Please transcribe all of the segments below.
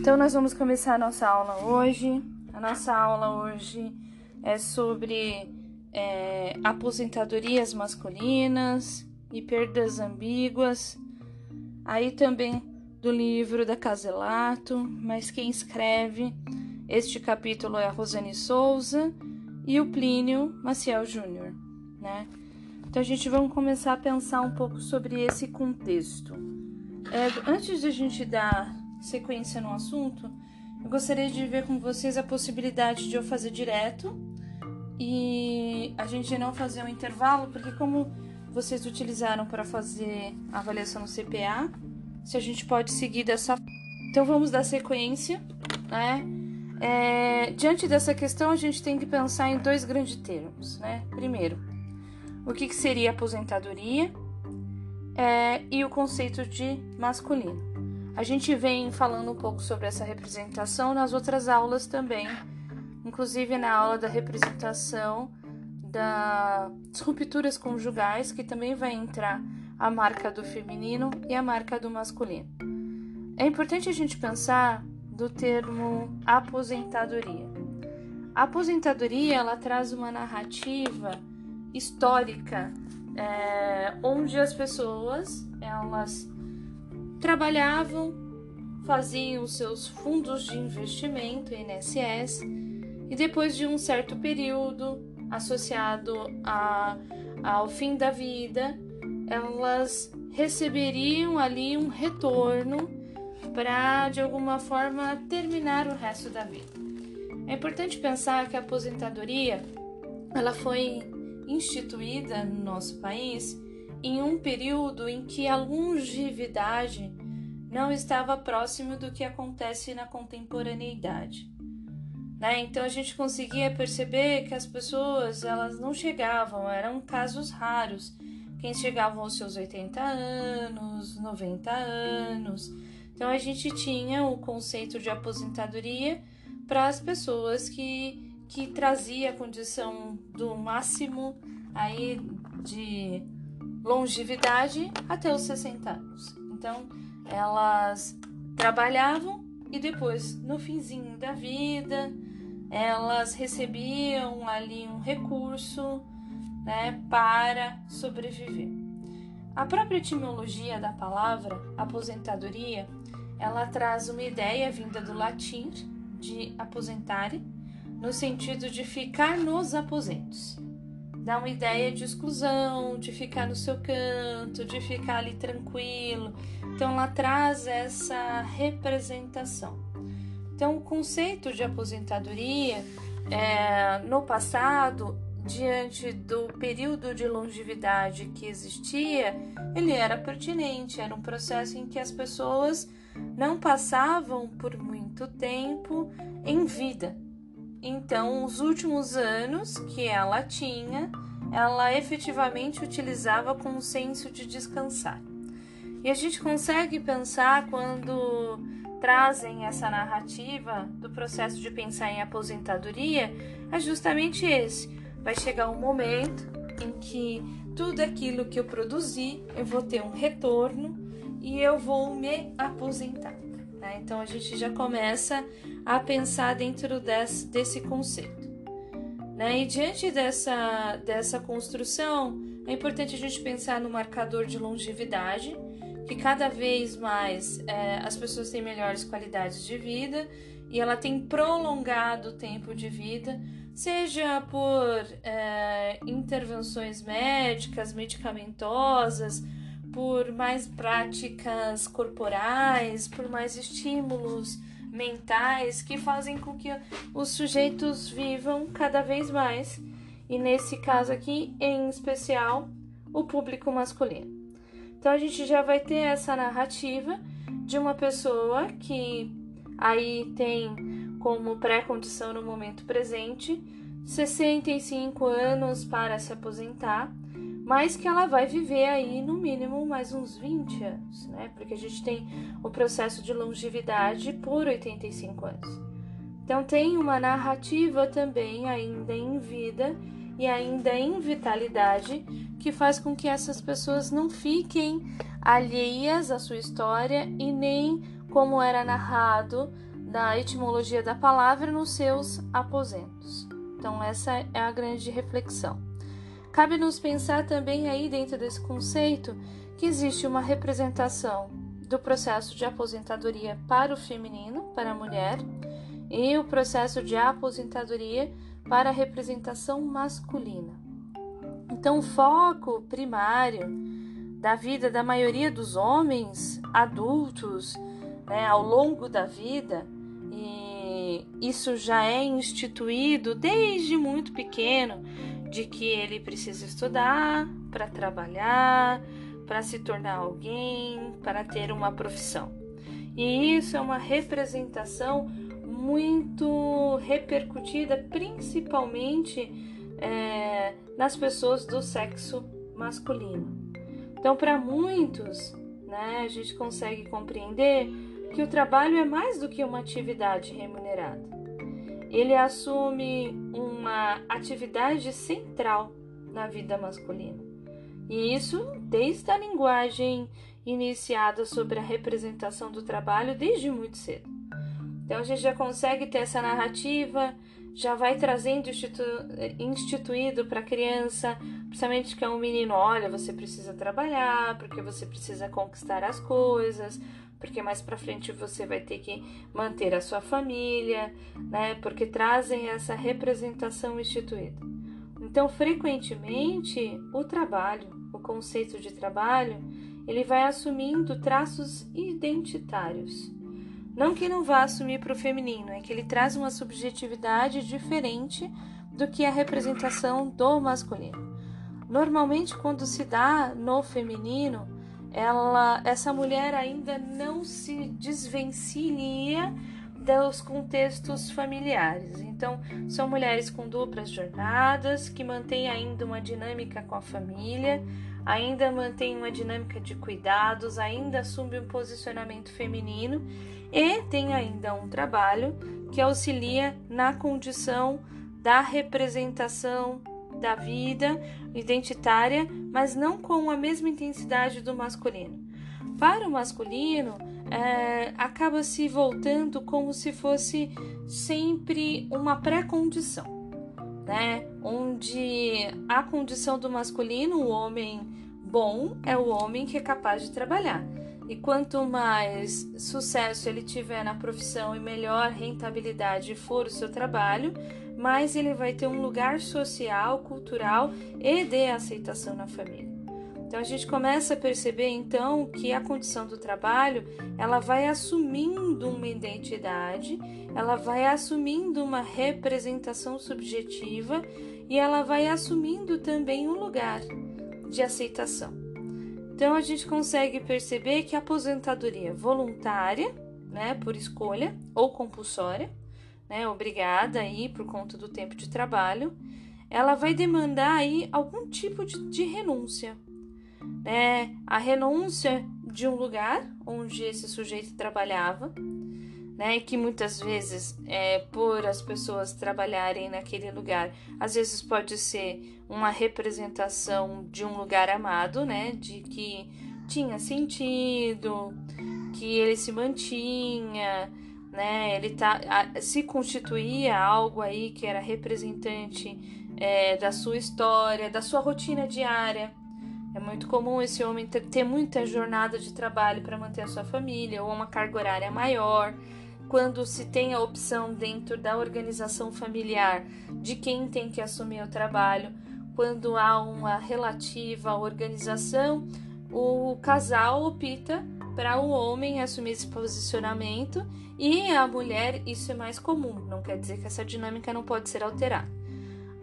Então, nós vamos começar a nossa aula hoje. A nossa aula hoje é sobre é, aposentadorias masculinas e perdas ambíguas. Aí também do livro da Caselato, mas quem escreve este capítulo é a Rosane Souza e o Plínio Maciel Júnior, né? Então a gente vai começar a pensar um pouco sobre esse contexto. É, antes de a gente dar sequência no assunto, eu gostaria de ver com vocês a possibilidade de eu fazer direto e a gente não fazer um intervalo, porque como vocês utilizaram para fazer a avaliação no CPA, se a gente pode seguir dessa então vamos dar sequência, né? É, diante dessa questão, a gente tem que pensar em dois grandes termos, né? Primeiro, o que, que seria aposentadoria é, e o conceito de masculino. A gente vem falando um pouco sobre essa representação nas outras aulas também, inclusive na aula da representação das rupturas conjugais, que também vai entrar a marca do feminino e a marca do masculino. É importante a gente pensar do termo aposentadoria. A aposentadoria ela traz uma narrativa histórica é, onde as pessoas elas trabalhavam, faziam seus fundos de investimento, INSS, e depois de um certo período associado a, ao fim da vida, elas receberiam ali um retorno para de alguma forma terminar o resto da vida. É importante pensar que a aposentadoria ela foi instituída no nosso país em um período em que a longevidade não estava próximo do que acontece na contemporaneidade. Né? Então a gente conseguia perceber que as pessoas elas não chegavam, eram casos raros. Quem chegavam aos seus 80 anos, 90 anos. Então a gente tinha o conceito de aposentadoria para as pessoas que, que trazia a condição do máximo aí de longevidade até os 60 anos. Então, elas trabalhavam e depois, no finzinho da vida, elas recebiam ali um recurso né, para sobreviver. A própria etimologia da palavra aposentadoria, ela traz uma ideia vinda do latim de aposentare, no sentido de ficar nos aposentos dá uma ideia de exclusão, de ficar no seu canto, de ficar ali tranquilo. Então ela traz essa representação. Então o conceito de aposentadoria é, no passado, diante do período de longevidade que existia, ele era pertinente, era um processo em que as pessoas não passavam por muito tempo em vida, então, os últimos anos que ela tinha, ela efetivamente utilizava com o senso de descansar. E a gente consegue pensar quando trazem essa narrativa do processo de pensar em aposentadoria, é justamente esse. Vai chegar um momento em que tudo aquilo que eu produzi, eu vou ter um retorno e eu vou me aposentar. Né? Então a gente já começa a pensar dentro desse, desse conceito. Né? E diante dessa, dessa construção, é importante a gente pensar no marcador de longevidade, que cada vez mais é, as pessoas têm melhores qualidades de vida e ela tem prolongado o tempo de vida, seja por é, intervenções médicas, medicamentosas, por mais práticas corporais, por mais estímulos mentais que fazem com que os sujeitos vivam cada vez mais, e nesse caso aqui, em especial, o público masculino. Então a gente já vai ter essa narrativa de uma pessoa que aí tem como pré-condição no momento presente 65 anos para se aposentar mas que ela vai viver aí no mínimo mais uns 20 anos, né? Porque a gente tem o processo de longevidade por 85 anos. Então tem uma narrativa também ainda em vida e ainda em vitalidade que faz com que essas pessoas não fiquem alheias à sua história e nem como era narrado da etimologia da palavra nos seus aposentos. Então, essa é a grande reflexão. Cabe-nos pensar também aí dentro desse conceito que existe uma representação do processo de aposentadoria para o feminino, para a mulher, e o processo de aposentadoria para a representação masculina. Então, o foco primário da vida da maioria dos homens adultos né, ao longo da vida, isso já é instituído desde muito pequeno, de que ele precisa estudar para trabalhar, para se tornar alguém, para ter uma profissão. E isso é uma representação muito repercutida, principalmente é, nas pessoas do sexo masculino. Então, para muitos, né, a gente consegue compreender que o trabalho é mais do que uma atividade remunerada. Ele assume uma atividade central na vida masculina. E isso desde a linguagem iniciada sobre a representação do trabalho desde muito cedo. Então a gente já consegue ter essa narrativa, já vai trazendo institu instituído para a criança, principalmente que é um menino, olha, você precisa trabalhar, porque você precisa conquistar as coisas, porque mais para frente você vai ter que manter a sua família, né? Porque trazem essa representação instituída. Então, frequentemente, o trabalho, o conceito de trabalho, ele vai assumindo traços identitários. Não que não vá assumir para o feminino, é que ele traz uma subjetividade diferente do que a representação do masculino. Normalmente, quando se dá no feminino, ela, essa mulher ainda não se desvencilha dos contextos familiares. Então, são mulheres com duplas jornadas que mantêm ainda uma dinâmica com a família, ainda mantêm uma dinâmica de cuidados, ainda assumem um posicionamento feminino e tem ainda um trabalho que auxilia na condição da representação da vida identitária, mas não com a mesma intensidade do masculino. Para o masculino, é, acaba se voltando como se fosse sempre uma pré-condição, né? Onde a condição do masculino, o homem bom, é o homem que é capaz de trabalhar. E quanto mais sucesso ele tiver na profissão e melhor rentabilidade for o seu trabalho, mais ele vai ter um lugar social, cultural e de aceitação na família. Então a gente começa a perceber então que a condição do trabalho, ela vai assumindo uma identidade, ela vai assumindo uma representação subjetiva e ela vai assumindo também um lugar de aceitação. Então a gente consegue perceber que a aposentadoria voluntária, né, por escolha ou compulsória, né, obrigada aí por conta do tempo de trabalho, ela vai demandar aí algum tipo de, de renúncia, né? A renúncia de um lugar onde esse sujeito trabalhava, né? Que muitas vezes, é, por as pessoas trabalharem naquele lugar, às vezes pode ser uma representação de um lugar amado, né? De que tinha sentido, que ele se mantinha, né? Ele tá, se constituía algo aí que era representante é, da sua história, da sua rotina diária. É muito comum esse homem ter, ter muita jornada de trabalho para manter a sua família ou uma carga horária maior. Quando se tem a opção dentro da organização familiar de quem tem que assumir o trabalho, quando há uma relativa organização, o casal opta para o homem assumir esse posicionamento e a mulher, isso é mais comum, não quer dizer que essa dinâmica não pode ser alterada.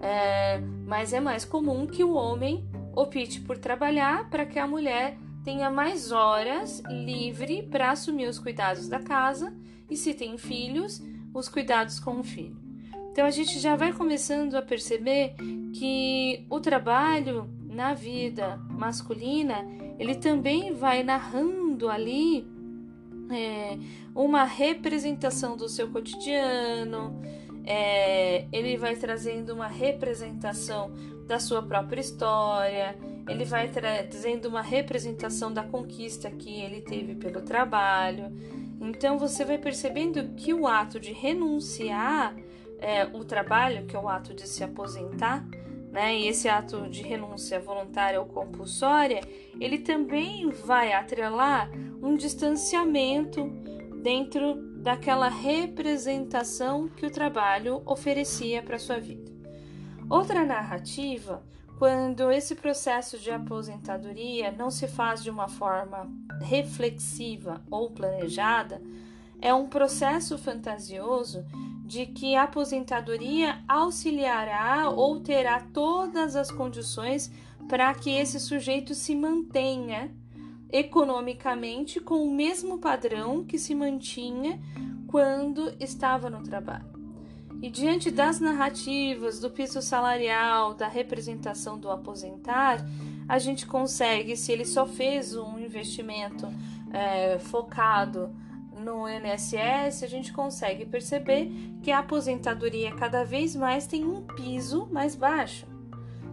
É, mas é mais comum que o homem opte por trabalhar para que a mulher tenha mais horas livre para assumir os cuidados da casa e, se tem filhos, os cuidados com o filho. Então a gente já vai começando a perceber que o trabalho na vida masculina ele também vai narrando ali é, uma representação do seu cotidiano, é, ele vai trazendo uma representação da sua própria história, ele vai trazendo uma representação da conquista que ele teve pelo trabalho. Então você vai percebendo que o ato de renunciar é, o trabalho, que é o ato de se aposentar, né, e esse ato de renúncia voluntária ou compulsória, ele também vai atrelar um distanciamento dentro daquela representação que o trabalho oferecia para sua vida. Outra narrativa, quando esse processo de aposentadoria não se faz de uma forma reflexiva ou planejada, é um processo fantasioso de que a aposentadoria auxiliará ou terá todas as condições para que esse sujeito se mantenha economicamente com o mesmo padrão que se mantinha quando estava no trabalho. E diante das narrativas do piso salarial, da representação do aposentar, a gente consegue, se ele só fez um investimento é, focado no INSS, a gente consegue perceber que a aposentadoria cada vez mais tem um piso mais baixo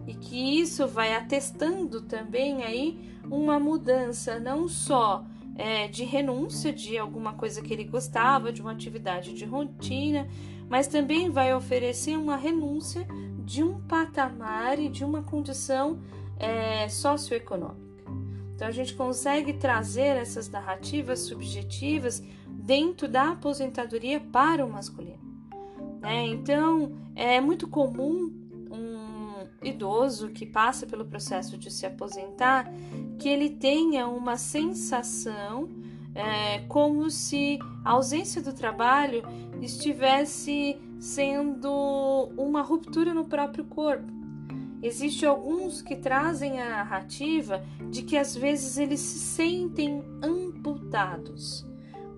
e que isso vai atestando também aí uma mudança não só é, de renúncia de alguma coisa que ele gostava, de uma atividade de rotina, mas também vai oferecer uma renúncia de um patamar e de uma condição é, socioeconômica. Então a gente consegue trazer essas narrativas subjetivas dentro da aposentadoria para o masculino. Né? Então é muito comum um idoso que passa pelo processo de se aposentar que ele tenha uma sensação é, como se a ausência do trabalho estivesse sendo uma ruptura no próprio corpo. Existem alguns que trazem a narrativa de que às vezes eles se sentem amputados,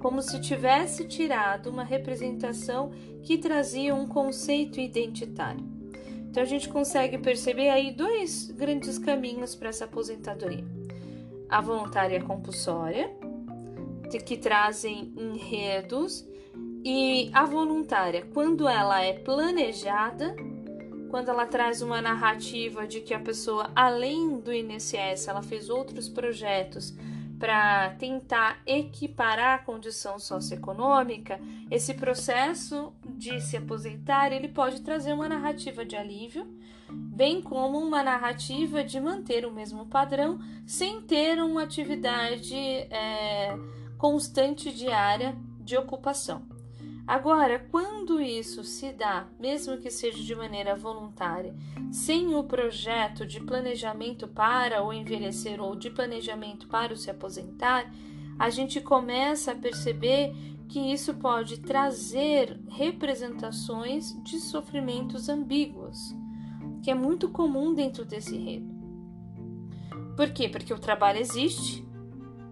como se tivesse tirado uma representação que trazia um conceito identitário. Então a gente consegue perceber aí dois grandes caminhos para essa aposentadoria: a voluntária compulsória, que trazem enredos, e a voluntária, quando ela é planejada, quando ela traz uma narrativa de que a pessoa, além do INSS, ela fez outros projetos para tentar equiparar a condição socioeconômica, esse processo de se aposentar ele pode trazer uma narrativa de alívio, bem como uma narrativa de manter o mesmo padrão sem ter uma atividade é, constante diária de ocupação. Agora, quando isso se dá, mesmo que seja de maneira voluntária, sem o projeto de planejamento para o envelhecer ou de planejamento para o se aposentar, a gente começa a perceber que isso pode trazer representações de sofrimentos ambíguos, que é muito comum dentro desse enredo. Por quê? Porque o trabalho existe,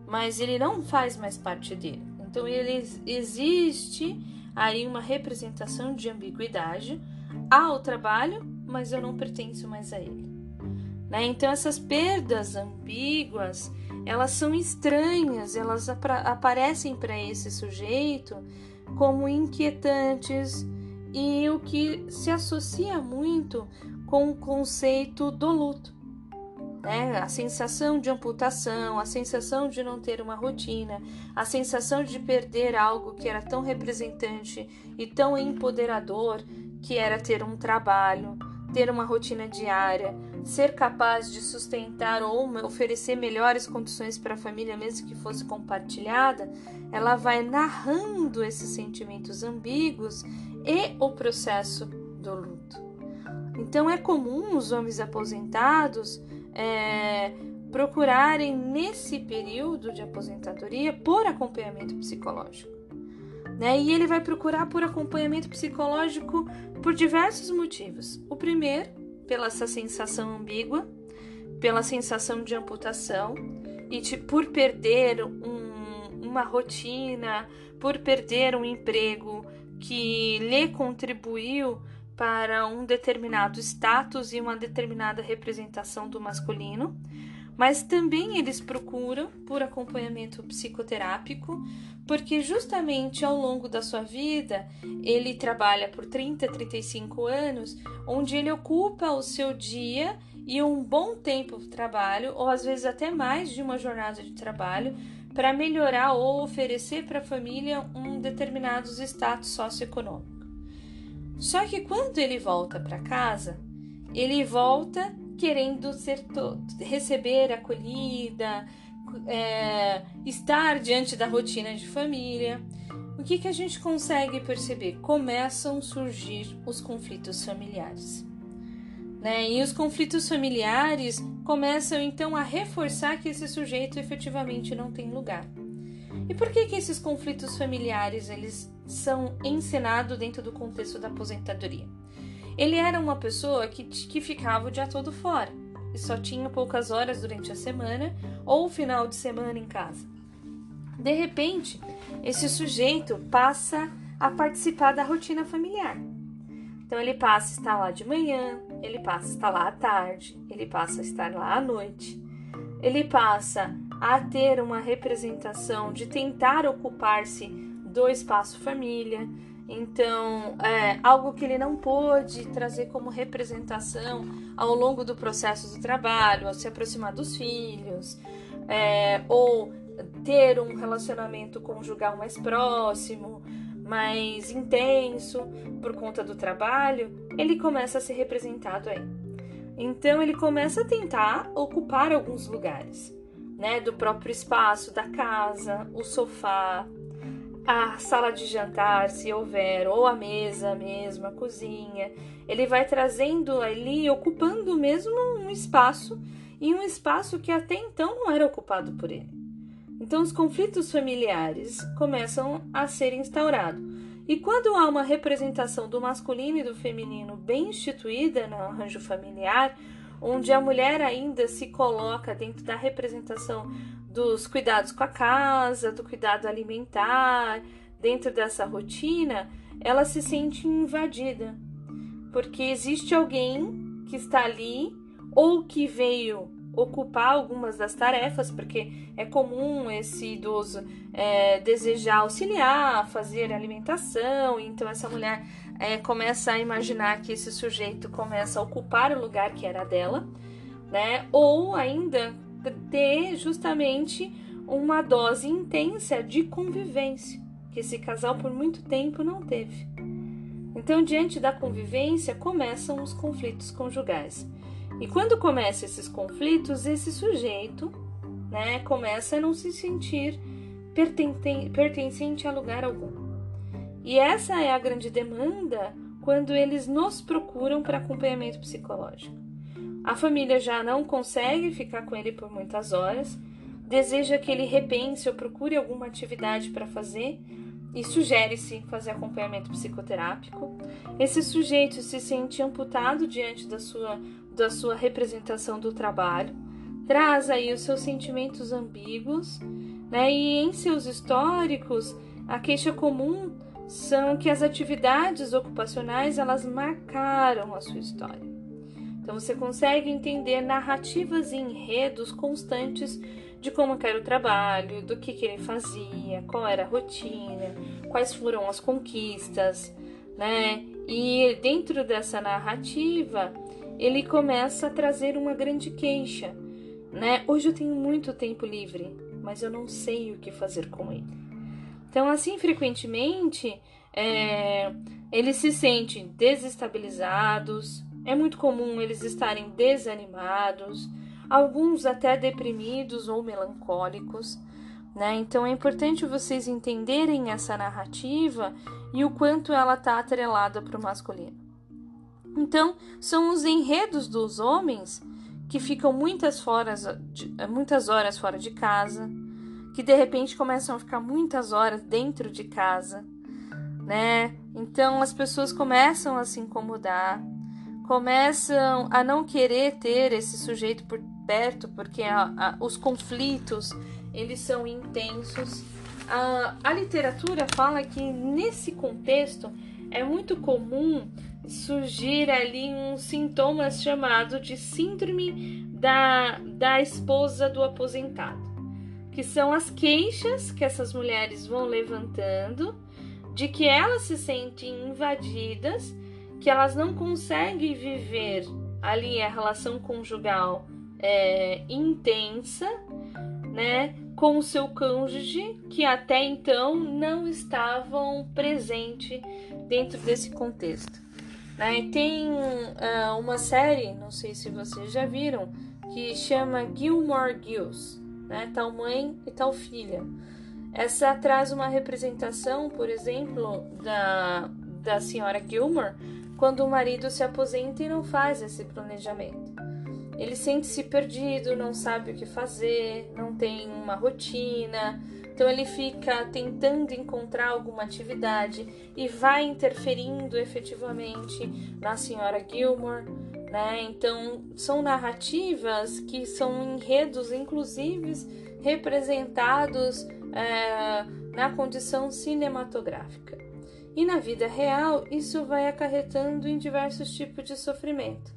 mas ele não faz mais parte dele. Então ele existe aí uma representação de ambiguidade ao trabalho, mas eu não pertenço mais a ele. Né? Então essas perdas ambíguas, elas são estranhas, elas ap aparecem para esse sujeito como inquietantes e o que se associa muito com o conceito do luto né? A sensação de amputação, a sensação de não ter uma rotina, a sensação de perder algo que era tão representante e tão empoderador, que era ter um trabalho, ter uma rotina diária, ser capaz de sustentar ou oferecer melhores condições para a família, mesmo que fosse compartilhada, ela vai narrando esses sentimentos ambíguos e o processo do luto. Então é comum os homens aposentados é, procurarem nesse período de aposentadoria por acompanhamento psicológico. Né? E ele vai procurar por acompanhamento psicológico por diversos motivos. O primeiro, pela essa sensação ambígua, pela sensação de amputação e de, por perder um, uma rotina, por perder um emprego que lhe contribuiu para um determinado status e uma determinada representação do masculino. mas também eles procuram por acompanhamento psicoterápico, porque justamente ao longo da sua vida ele trabalha por 30, 35 anos, onde ele ocupa o seu dia e um bom tempo de trabalho, ou às vezes até mais de uma jornada de trabalho, para melhorar ou oferecer para a família um determinado status socioeconômico. Só que quando ele volta para casa, ele volta querendo ser receber acolhida, é, estar diante da rotina de família. O que, que a gente consegue perceber? Começam a surgir os conflitos familiares. Né? E os conflitos familiares começam então a reforçar que esse sujeito efetivamente não tem lugar. E por que, que esses conflitos familiares eles são ensinados dentro do contexto da aposentadoria? Ele era uma pessoa que, que ficava o dia todo fora e só tinha poucas horas durante a semana ou o final de semana em casa. De repente, esse sujeito passa a participar da rotina familiar. Então ele passa a estar lá de manhã, ele passa a estar lá à tarde, ele passa a estar lá à noite, ele passa a ter uma representação de tentar ocupar-se do espaço família, então, é algo que ele não pôde trazer como representação ao longo do processo do trabalho, ao se aproximar dos filhos, é, ou ter um relacionamento conjugal mais próximo, mais intenso por conta do trabalho, ele começa a ser representado aí. Então, ele começa a tentar ocupar alguns lugares, né, do próprio espaço da casa, o sofá, a sala de jantar, se houver, ou a mesa mesmo, a cozinha. Ele vai trazendo ali, ocupando mesmo um espaço e um espaço que até então não era ocupado por ele. Então os conflitos familiares começam a ser instaurados. E quando há uma representação do masculino e do feminino bem instituída no arranjo familiar, onde a mulher ainda se coloca dentro da representação dos cuidados com a casa, do cuidado alimentar, dentro dessa rotina, ela se sente invadida, porque existe alguém que está ali ou que veio ocupar algumas das tarefas, porque é comum esse idoso é, desejar auxiliar, fazer alimentação, então essa mulher é, começa a imaginar que esse sujeito começa a ocupar o lugar que era dela, né? Ou ainda ter justamente uma dose intensa de convivência, que esse casal por muito tempo não teve. Então, diante da convivência, começam os conflitos conjugais. E quando começam esses conflitos, esse sujeito né, começa a não se sentir pertencente a lugar algum. E essa é a grande demanda quando eles nos procuram para acompanhamento psicológico. A família já não consegue ficar com ele por muitas horas, deseja que ele repense ou procure alguma atividade para fazer e sugere-se fazer acompanhamento psicoterápico. Esse sujeito se sente amputado diante da sua, da sua representação do trabalho, traz aí os seus sentimentos ambíguos, né? E em seus históricos, a queixa comum são que as atividades ocupacionais elas marcaram a sua história. Então você consegue entender narrativas e enredos constantes de como era o trabalho, do que, que ele fazia, qual era a rotina, quais foram as conquistas, né? E dentro dessa narrativa, ele começa a trazer uma grande queixa, né? Hoje eu tenho muito tempo livre, mas eu não sei o que fazer com ele. Então, assim, frequentemente, é, eles se sentem desestabilizados, é muito comum eles estarem desanimados, alguns até deprimidos ou melancólicos. Né? Então é importante vocês entenderem essa narrativa e o quanto ela está atrelada para o masculino. Então, são os enredos dos homens que ficam muitas, fora de, muitas horas fora de casa, que de repente começam a ficar muitas horas dentro de casa, né? Então as pessoas começam a se incomodar, começam a não querer ter esse sujeito por perto porque a, a, os conflitos eles são intensos. A, a literatura fala que nesse contexto é muito comum surgir ali um sintoma chamado de síndrome da, da esposa do aposentado, que são as queixas que essas mulheres vão levantando de que elas se sentem invadidas, que elas não conseguem viver ali a relação conjugal é, intensa, né, com o seu cônjuge que até então não estavam presente dentro desse contexto. Né? Tem uh, uma série, não sei se vocês já viram, que chama Gilmore Girls, né? Tal mãe e tal filha. Essa traz uma representação, por exemplo, da, da senhora Gilmore quando o marido se aposenta e não faz esse planejamento. Ele sente-se perdido, não sabe o que fazer, não tem uma rotina, então ele fica tentando encontrar alguma atividade e vai interferindo efetivamente na senhora Gilmore, né? Então são narrativas que são enredos, inclusive representados é, na condição cinematográfica. E na vida real, isso vai acarretando em diversos tipos de sofrimento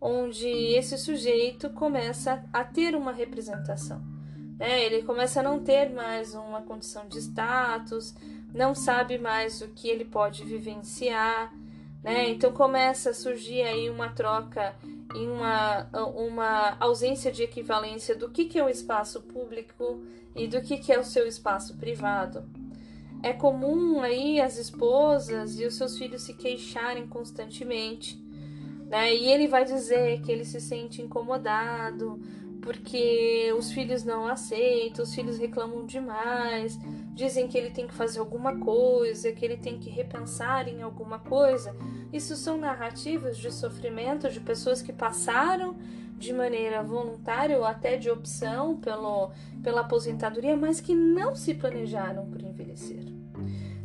onde esse sujeito começa a ter uma representação. Né? Ele começa a não ter mais uma condição de status, não sabe mais o que ele pode vivenciar, né? Então começa a surgir aí uma troca e uma, uma ausência de equivalência do que, que é o espaço público e do que, que é o seu espaço privado. É comum aí as esposas e os seus filhos se queixarem constantemente né? E ele vai dizer que ele se sente incomodado porque os filhos não aceitam, os filhos reclamam demais, dizem que ele tem que fazer alguma coisa, que ele tem que repensar em alguma coisa. Isso são narrativas de sofrimento de pessoas que passaram de maneira voluntária ou até de opção pelo, pela aposentadoria, mas que não se planejaram para envelhecer.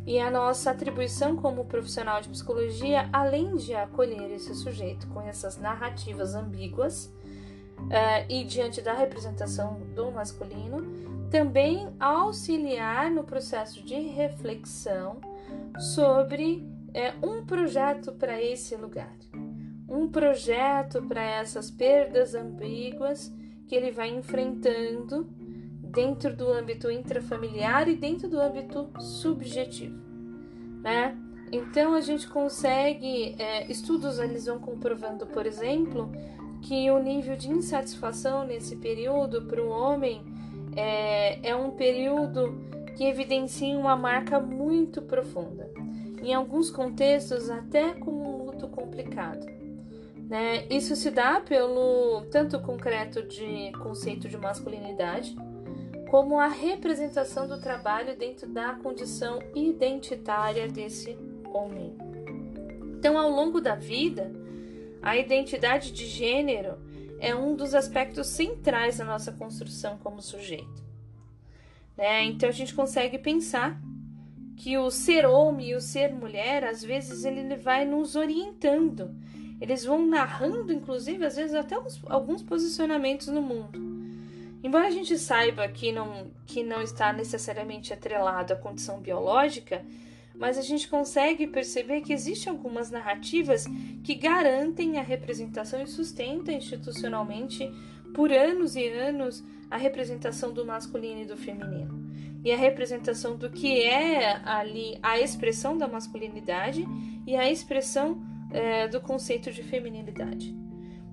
E a nossa atribuição como profissional de psicologia, além de acolher esse sujeito com essas narrativas ambíguas uh, e diante da representação do masculino, também auxiliar no processo de reflexão sobre uh, um projeto para esse lugar, um projeto para essas perdas ambíguas que ele vai enfrentando dentro do âmbito intrafamiliar e dentro do âmbito subjetivo, né? Então a gente consegue, é, estudos eles vão comprovando, por exemplo, que o nível de insatisfação nesse período para o homem é, é um período que evidencia uma marca muito profunda. Em alguns contextos, até com um luto complicado. Né? Isso se dá pelo tanto concreto de conceito de masculinidade, como a representação do trabalho dentro da condição identitária desse homem. Então, ao longo da vida, a identidade de gênero é um dos aspectos centrais da nossa construção como sujeito. Né? Então, a gente consegue pensar que o ser homem e o ser mulher, às vezes, ele vai nos orientando. Eles vão narrando, inclusive, às vezes, até alguns posicionamentos no mundo. Embora a gente saiba que não, que não está necessariamente atrelado à condição biológica, mas a gente consegue perceber que existem algumas narrativas que garantem a representação e sustentam institucionalmente por anos e anos a representação do masculino e do feminino. E a representação do que é ali a expressão da masculinidade e a expressão é, do conceito de feminilidade.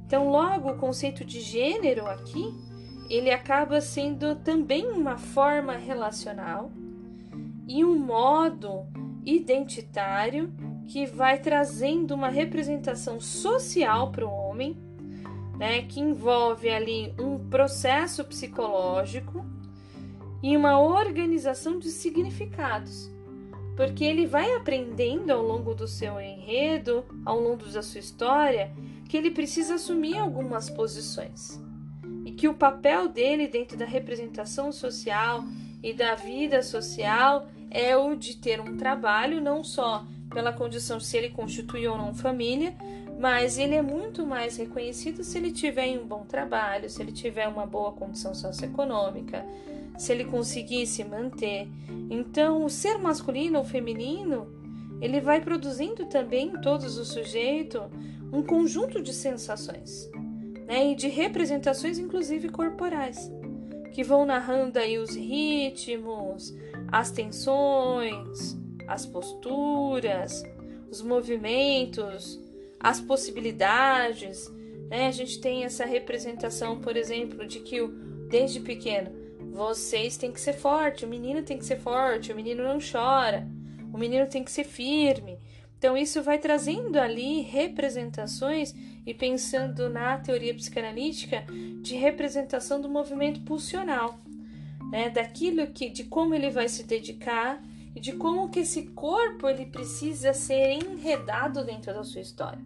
Então, logo, o conceito de gênero aqui ele acaba sendo também uma forma relacional e um modo identitário que vai trazendo uma representação social para o homem, né, que envolve ali um processo psicológico e uma organização de significados, porque ele vai aprendendo ao longo do seu enredo, ao longo da sua história, que ele precisa assumir algumas posições e que o papel dele dentro da representação social e da vida social é o de ter um trabalho, não só pela condição se ele constitui ou não família, mas ele é muito mais reconhecido se ele tiver um bom trabalho, se ele tiver uma boa condição socioeconômica, se ele conseguir se manter. Então, o ser masculino ou feminino, ele vai produzindo também em todos os sujeitos um conjunto de sensações né? E de representações, inclusive corporais, que vão narrando aí os ritmos, as tensões, as posturas, os movimentos, as possibilidades. Né? A gente tem essa representação, por exemplo, de que desde pequeno vocês têm que ser forte, o menino tem que ser forte, o menino não chora, o menino tem que ser firme. Então, isso vai trazendo ali representações e pensando na teoria psicanalítica de representação do movimento pulsional, né? daquilo que, de como ele vai se dedicar e de como que esse corpo ele precisa ser enredado dentro da sua história.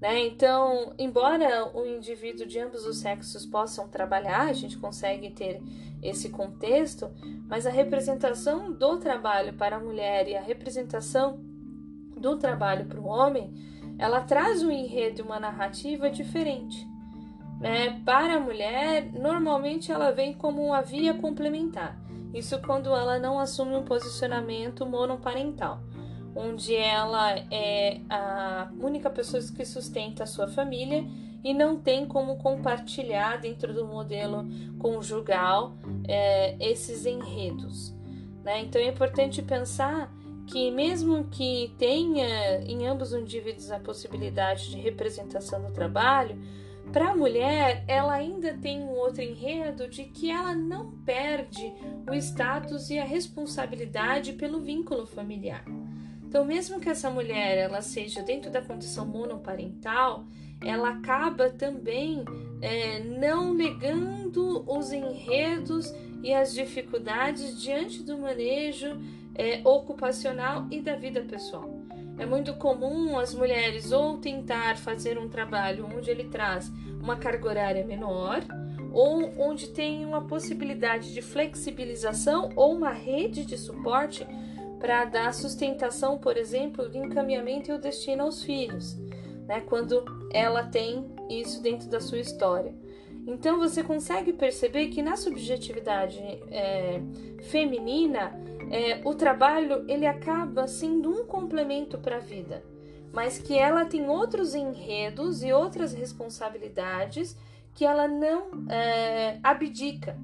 Né? Então, embora o indivíduo de ambos os sexos possam trabalhar, a gente consegue ter esse contexto, mas a representação do trabalho para a mulher e a representação do trabalho para o homem, ela traz um enredo uma narrativa diferente. Né? Para a mulher, normalmente ela vem como uma via complementar. Isso quando ela não assume um posicionamento monoparental onde ela é a única pessoa que sustenta a sua família e não tem como compartilhar dentro do modelo conjugal é, esses enredos. Né? Então é importante pensar que, mesmo que tenha em ambos os indivíduos a possibilidade de representação no trabalho, para a mulher, ela ainda tem um outro enredo de que ela não perde o status e a responsabilidade pelo vínculo familiar. Então, mesmo que essa mulher ela seja dentro da condição monoparental, ela acaba também é, não negando os enredos e as dificuldades diante do manejo é, ocupacional e da vida pessoal. É muito comum as mulheres ou tentar fazer um trabalho onde ele traz uma carga horária menor, ou onde tem uma possibilidade de flexibilização ou uma rede de suporte para dar sustentação, por exemplo, do encaminhamento e o destino aos filhos, né? Quando ela tem isso dentro da sua história. Então você consegue perceber que na subjetividade é, feminina é, o trabalho ele acaba sendo um complemento para a vida, mas que ela tem outros enredos e outras responsabilidades que ela não é, abdica.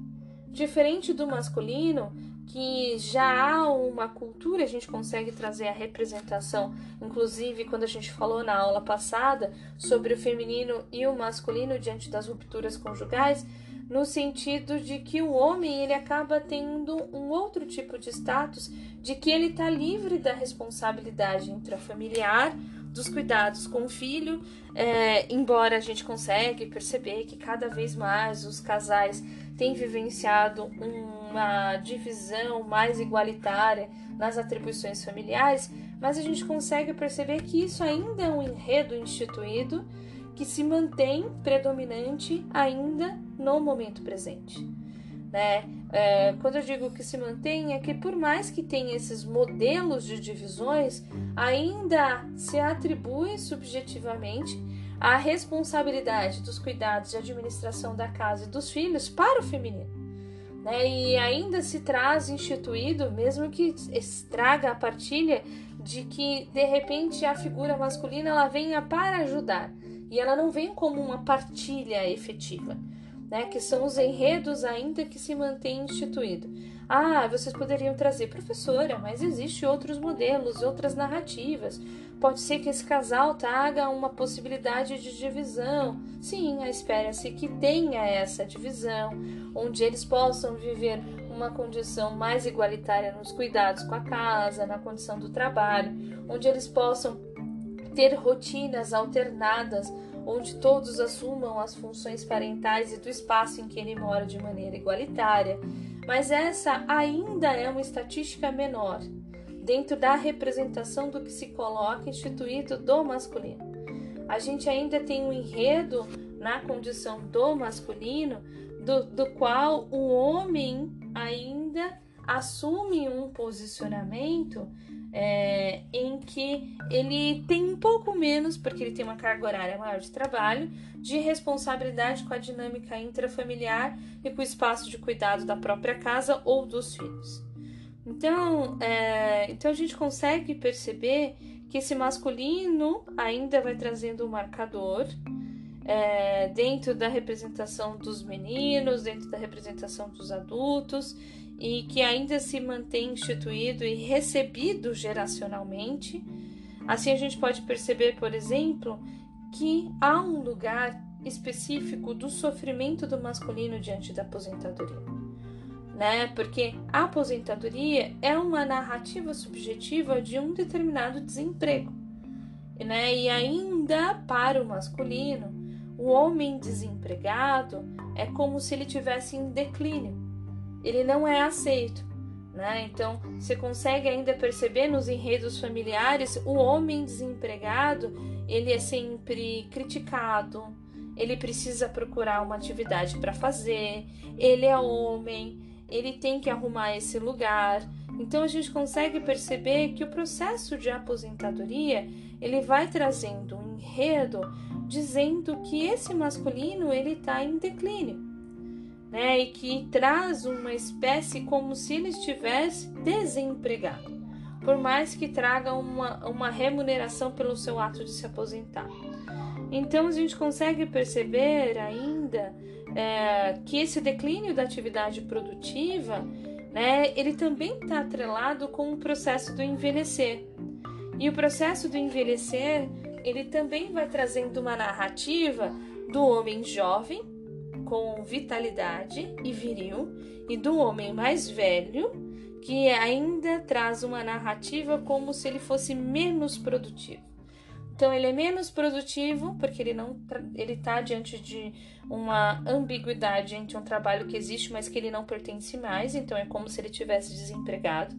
Diferente do masculino, que já há uma cultura, a gente consegue trazer a representação, inclusive quando a gente falou na aula passada sobre o feminino e o masculino diante das rupturas conjugais, no sentido de que o homem ele acaba tendo um outro tipo de status, de que ele está livre da responsabilidade intrafamiliar, dos cuidados com o filho, é, embora a gente consegue perceber que cada vez mais os casais têm vivenciado uma divisão mais igualitária nas atribuições familiares, mas a gente consegue perceber que isso ainda é um enredo instituído que se mantém predominante ainda no momento presente. Né? É, quando eu digo que se mantém, é que por mais que tenha esses modelos de divisões, ainda se atribui subjetivamente a responsabilidade dos cuidados e administração da casa e dos filhos para o feminino. Né? E ainda se traz instituído, mesmo que estraga a partilha, de que de repente a figura masculina ela venha para ajudar e ela não vem como uma partilha efetiva né, que são os enredos ainda que se mantém instituído. Ah, vocês poderiam trazer professora, mas existe outros modelos, outras narrativas. Pode ser que esse casal traga uma possibilidade de divisão. Sim, espera-se que tenha essa divisão, onde eles possam viver uma condição mais igualitária nos cuidados com a casa, na condição do trabalho, onde eles possam ter rotinas alternadas onde todos assumam as funções parentais e do espaço em que ele mora de maneira igualitária, mas essa ainda é uma estatística menor dentro da representação do que se coloca instituído do masculino. A gente ainda tem um enredo na condição do masculino, do, do qual o homem ainda assume um posicionamento é, em que ele tem um pouco menos, porque ele tem uma carga horária maior de trabalho, de responsabilidade com a dinâmica intrafamiliar e com o espaço de cuidado da própria casa ou dos filhos. Então, é, então a gente consegue perceber que esse masculino ainda vai trazendo um marcador é, dentro da representação dos meninos, dentro da representação dos adultos, e que ainda se mantém instituído e recebido geracionalmente. Assim, a gente pode perceber, por exemplo, que há um lugar específico do sofrimento do masculino diante da aposentadoria. Né? Porque a aposentadoria é uma narrativa subjetiva de um determinado desemprego. Né? E ainda para o masculino, o homem desempregado é como se ele tivesse em declínio. Ele não é aceito. Né? Então, você consegue ainda perceber nos enredos familiares o homem desempregado ele é sempre criticado, ele precisa procurar uma atividade para fazer, ele é homem, ele tem que arrumar esse lugar. Então a gente consegue perceber que o processo de aposentadoria ele vai trazendo um enredo dizendo que esse masculino ele está em declínio, né? E que traz uma espécie como se ele estivesse desempregado por mais que traga uma, uma remuneração pelo seu ato de se aposentar. Então a gente consegue perceber ainda é, que esse declínio da atividade produtiva, né, ele também está atrelado com o processo do envelhecer. E o processo do envelhecer, ele também vai trazendo uma narrativa do homem jovem, com vitalidade e viril, e do homem mais velho, que ainda traz uma narrativa como se ele fosse menos produtivo. Então ele é menos produtivo porque ele não ele está diante de uma ambiguidade entre um trabalho que existe, mas que ele não pertence mais, então é como se ele tivesse desempregado.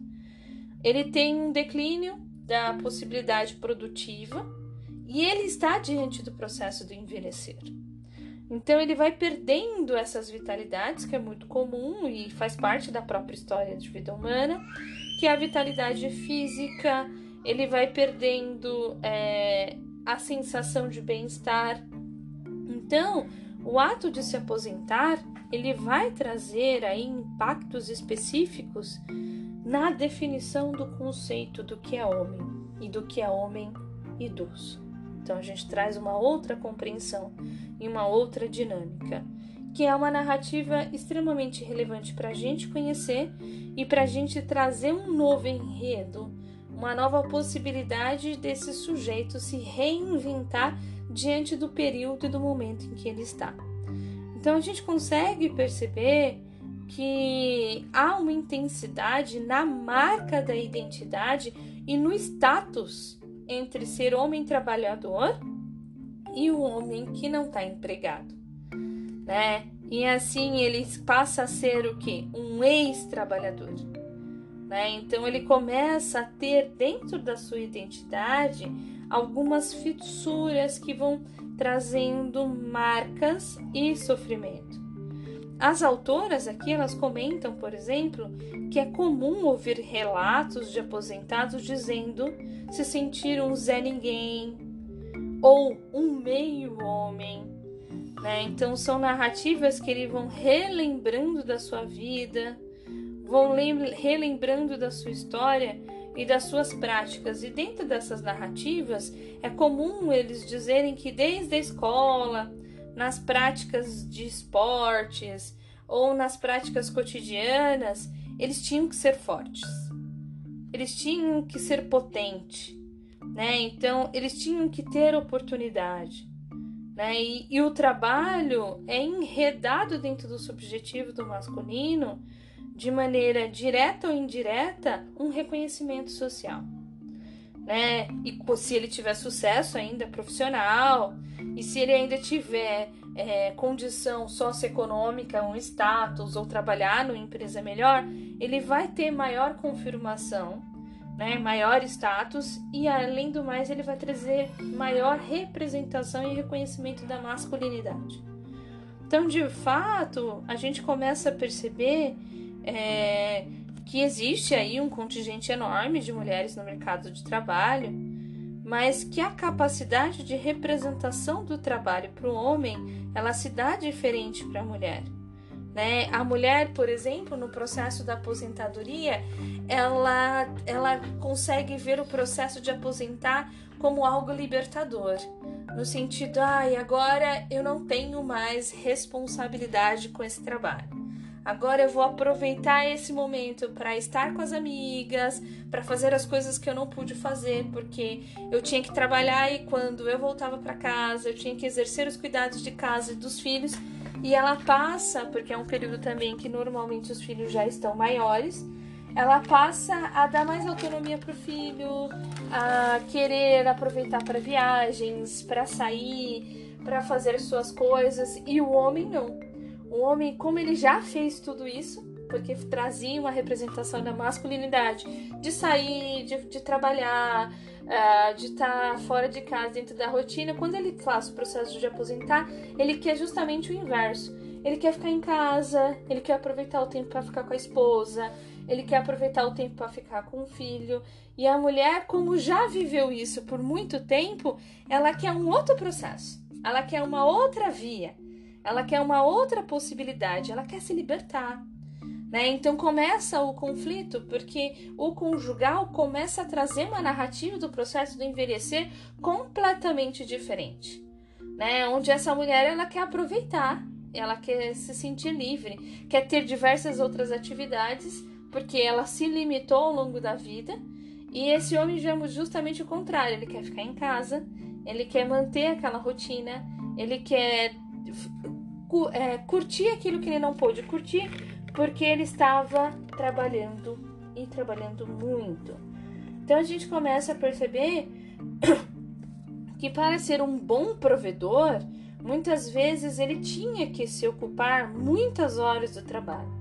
Ele tem um declínio da possibilidade produtiva e ele está diante do processo do envelhecer. Então ele vai perdendo essas vitalidades, que é muito comum e faz parte da própria história de vida humana, que é a vitalidade física, ele vai perdendo é, a sensação de bem-estar. Então, o ato de se aposentar, ele vai trazer aí impactos específicos na definição do conceito do que é homem e do que é homem idoso. Então a gente traz uma outra compreensão e uma outra dinâmica, que é uma narrativa extremamente relevante para a gente conhecer e para a gente trazer um novo enredo, uma nova possibilidade desse sujeito se reinventar diante do período e do momento em que ele está. Então a gente consegue perceber que há uma intensidade na marca da identidade e no status entre ser homem trabalhador e o homem que não está empregado, né? E assim ele passa a ser o que? Um ex-trabalhador, né? Então ele começa a ter dentro da sua identidade algumas fissuras que vão trazendo marcas e sofrimento. As autoras aqui elas comentam, por exemplo, que é comum ouvir relatos de aposentados dizendo se sentir um Zé Ninguém ou um meio homem. Né? Então são narrativas que eles vão relembrando da sua vida, vão relembrando da sua história e das suas práticas. E dentro dessas narrativas é comum eles dizerem que desde a escola, nas práticas de esportes ou nas práticas cotidianas, eles tinham que ser fortes. Eles tinham que ser potentes, né? Então, eles tinham que ter oportunidade, né? E, e o trabalho é enredado dentro do subjetivo do masculino de maneira direta ou indireta um reconhecimento social né? E se ele tiver sucesso ainda profissional, e se ele ainda tiver é, condição socioeconômica, um status ou trabalhar numa empresa melhor, ele vai ter maior confirmação, né? Maior status e além do mais ele vai trazer maior representação e reconhecimento da masculinidade. Então, de fato, a gente começa a perceber é, que existe aí um contingente enorme de mulheres no mercado de trabalho, mas que a capacidade de representação do trabalho para o homem ela se dá diferente para a mulher. Né? A mulher, por exemplo, no processo da aposentadoria, ela, ela consegue ver o processo de aposentar como algo libertador. no sentido, ai, ah, agora eu não tenho mais responsabilidade com esse trabalho. Agora eu vou aproveitar esse momento para estar com as amigas, para fazer as coisas que eu não pude fazer, porque eu tinha que trabalhar e quando eu voltava para casa, eu tinha que exercer os cuidados de casa e dos filhos. E ela passa, porque é um período também que normalmente os filhos já estão maiores, ela passa a dar mais autonomia para o filho, a querer aproveitar para viagens, para sair, para fazer suas coisas, e o homem não. O homem, como ele já fez tudo isso, porque trazia uma representação da masculinidade, de sair, de, de trabalhar, uh, de estar tá fora de casa, dentro da rotina, quando ele faz o processo de aposentar, ele quer justamente o inverso. Ele quer ficar em casa, ele quer aproveitar o tempo para ficar com a esposa, ele quer aproveitar o tempo para ficar com o filho. E a mulher, como já viveu isso por muito tempo, ela quer um outro processo. Ela quer uma outra via. Ela quer uma outra possibilidade. Ela quer se libertar. Né? Então começa o conflito porque o conjugal começa a trazer uma narrativa do processo do envelhecer completamente diferente, né? Onde essa mulher ela quer aproveitar, ela quer se sentir livre, quer ter diversas outras atividades porque ela se limitou ao longo da vida. E esse homem já é justamente o contrário, ele quer ficar em casa, ele quer manter aquela rotina, ele quer é, curtir aquilo que ele não pôde curtir, porque ele estava trabalhando e trabalhando muito. Então a gente começa a perceber que para ser um bom provedor, muitas vezes ele tinha que se ocupar muitas horas do trabalho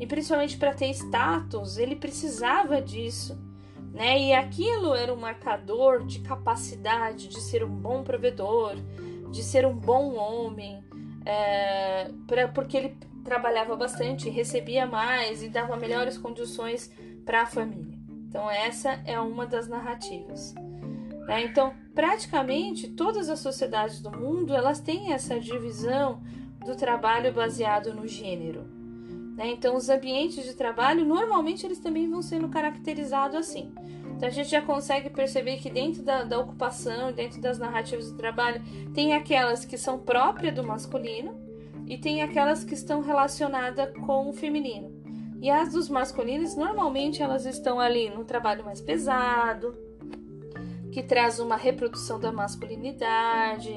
e principalmente para ter status, ele precisava disso. Né? E aquilo era um marcador de capacidade de ser um bom provedor, de ser um bom homem, é, pra, porque ele trabalhava bastante, recebia mais e dava melhores condições para a família. Então essa é uma das narrativas. Né? Então praticamente todas as sociedades do mundo elas têm essa divisão do trabalho baseado no gênero. Né? Então, os ambientes de trabalho, normalmente, eles também vão sendo caracterizados assim. Então, a gente já consegue perceber que dentro da, da ocupação, dentro das narrativas do trabalho, tem aquelas que são próprias do masculino e tem aquelas que estão relacionadas com o feminino. E as dos masculinos, normalmente, elas estão ali no trabalho mais pesado, que traz uma reprodução da masculinidade,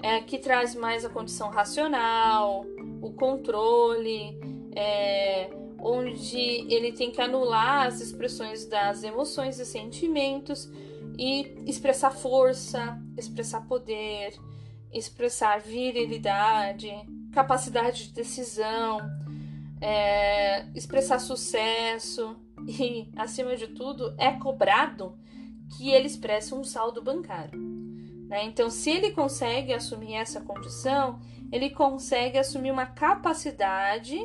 é, que traz mais a condição racional, o controle, é, onde ele tem que anular as expressões das emoções e sentimentos e expressar força, expressar poder, expressar virilidade, capacidade de decisão, é, expressar sucesso e, acima de tudo, é cobrado que ele expresse um saldo bancário. Né? Então, se ele consegue assumir essa condição, ele consegue assumir uma capacidade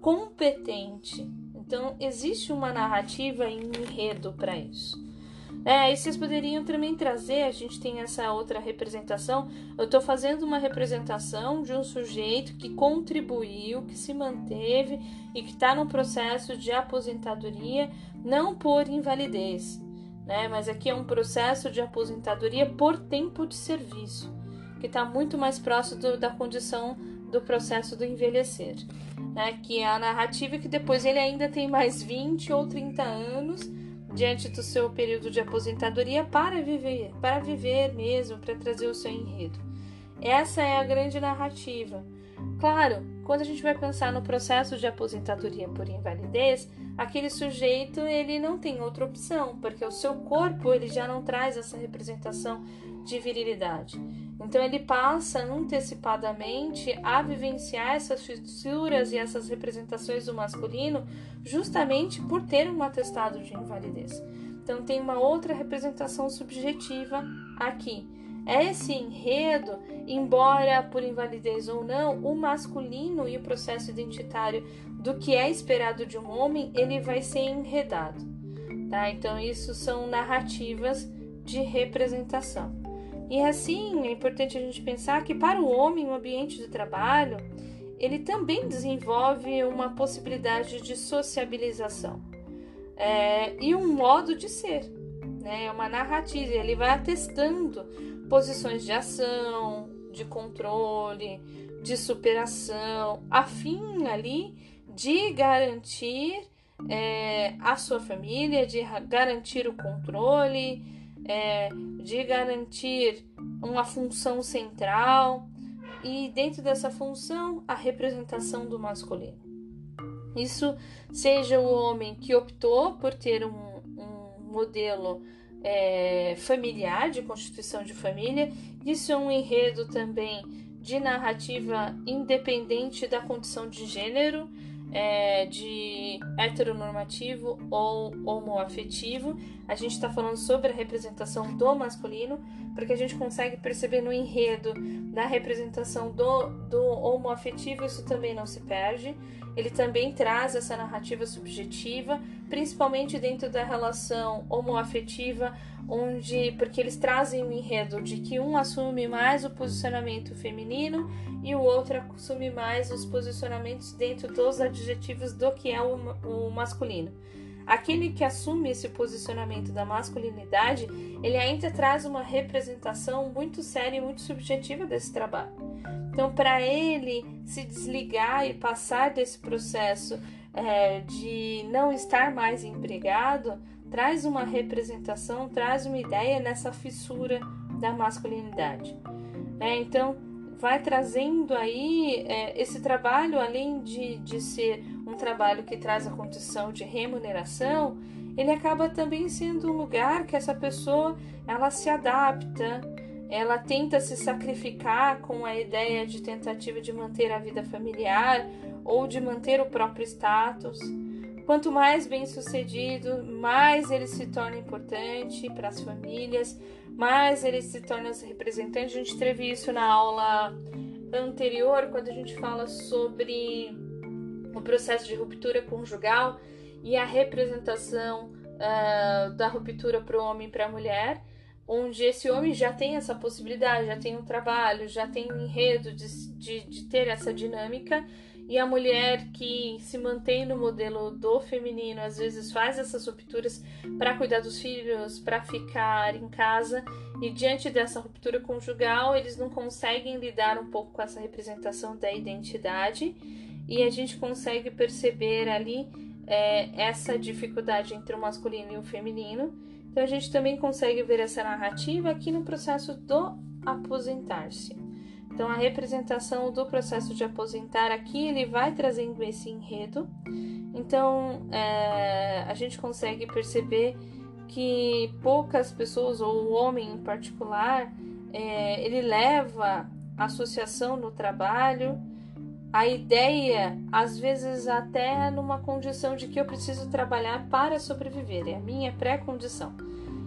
competente. Então, existe uma narrativa e um enredo para isso. É, e vocês poderiam também trazer, a gente tem essa outra representação. Eu estou fazendo uma representação de um sujeito que contribuiu, que se manteve e que está no processo de aposentadoria, não por invalidez, né? Mas aqui é um processo de aposentadoria por tempo de serviço, que está muito mais próximo do, da condição do processo do envelhecer, né? Que é a narrativa que depois ele ainda tem mais 20 ou 30 anos diante do seu período de aposentadoria para viver, para viver mesmo, para trazer o seu enredo. Essa é a grande narrativa. Claro, quando a gente vai pensar no processo de aposentadoria por invalidez, aquele sujeito ele não tem outra opção, porque o seu corpo ele já não traz essa representação de virilidade. Então ele passa antecipadamente a vivenciar essas fissuras e essas representações do masculino justamente por ter um atestado de invalidez. Então tem uma outra representação subjetiva aqui. Esse enredo, embora por invalidez ou não, o masculino e o processo identitário do que é esperado de um homem, ele vai ser enredado. Tá? Então isso são narrativas de representação. E assim, é importante a gente pensar que para o homem o ambiente de trabalho, ele também desenvolve uma possibilidade de sociabilização é, e um modo de ser, né? uma narrativa. Ele vai atestando posições de ação, de controle, de superação, a fim ali de garantir é, a sua família, de garantir o controle, é, de garantir uma função central e dentro dessa função a representação do masculino. Isso seja o homem que optou por ter um, um modelo é, familiar, de constituição de família, isso é um enredo também de narrativa independente da condição de gênero, é, de heteronormativo ou homoafetivo. A gente está falando sobre a representação do masculino, porque a gente consegue perceber no enredo da representação do, do homoafetivo, isso também não se perde. Ele também traz essa narrativa subjetiva, principalmente dentro da relação homoafetiva, onde porque eles trazem o enredo de que um assume mais o posicionamento feminino e o outro assume mais os posicionamentos dentro dos adjetivos do que é o, o masculino. Aquele que assume esse posicionamento da masculinidade, ele ainda traz uma representação muito séria e muito subjetiva desse trabalho. Então, para ele se desligar e passar desse processo é, de não estar mais empregado, traz uma representação, traz uma ideia nessa fissura da masculinidade. É, então, vai trazendo aí é, esse trabalho, além de, de ser um trabalho que traz a condição de remuneração, ele acaba também sendo um lugar que essa pessoa ela se adapta, ela tenta se sacrificar com a ideia de tentativa de manter a vida familiar ou de manter o próprio status. Quanto mais bem sucedido, mais ele se torna importante para as famílias, mais ele se torna representante. A gente teve isso na aula anterior, quando a gente fala sobre o processo de ruptura conjugal e a representação uh, da ruptura para o homem e para a mulher onde esse homem já tem essa possibilidade, já tem um trabalho, já tem um enredo de, de, de ter essa dinâmica, e a mulher que se mantém no modelo do feminino às vezes faz essas rupturas para cuidar dos filhos, para ficar em casa, e diante dessa ruptura conjugal, eles não conseguem lidar um pouco com essa representação da identidade, e a gente consegue perceber ali é, essa dificuldade entre o masculino e o feminino. Então a gente também consegue ver essa narrativa aqui no processo do aposentar-se. Então a representação do processo de aposentar aqui ele vai trazendo esse enredo. Então é, a gente consegue perceber que poucas pessoas ou o homem em particular é, ele leva associação no trabalho a ideia, às vezes até numa condição de que eu preciso trabalhar para sobreviver, é a minha pré-condição.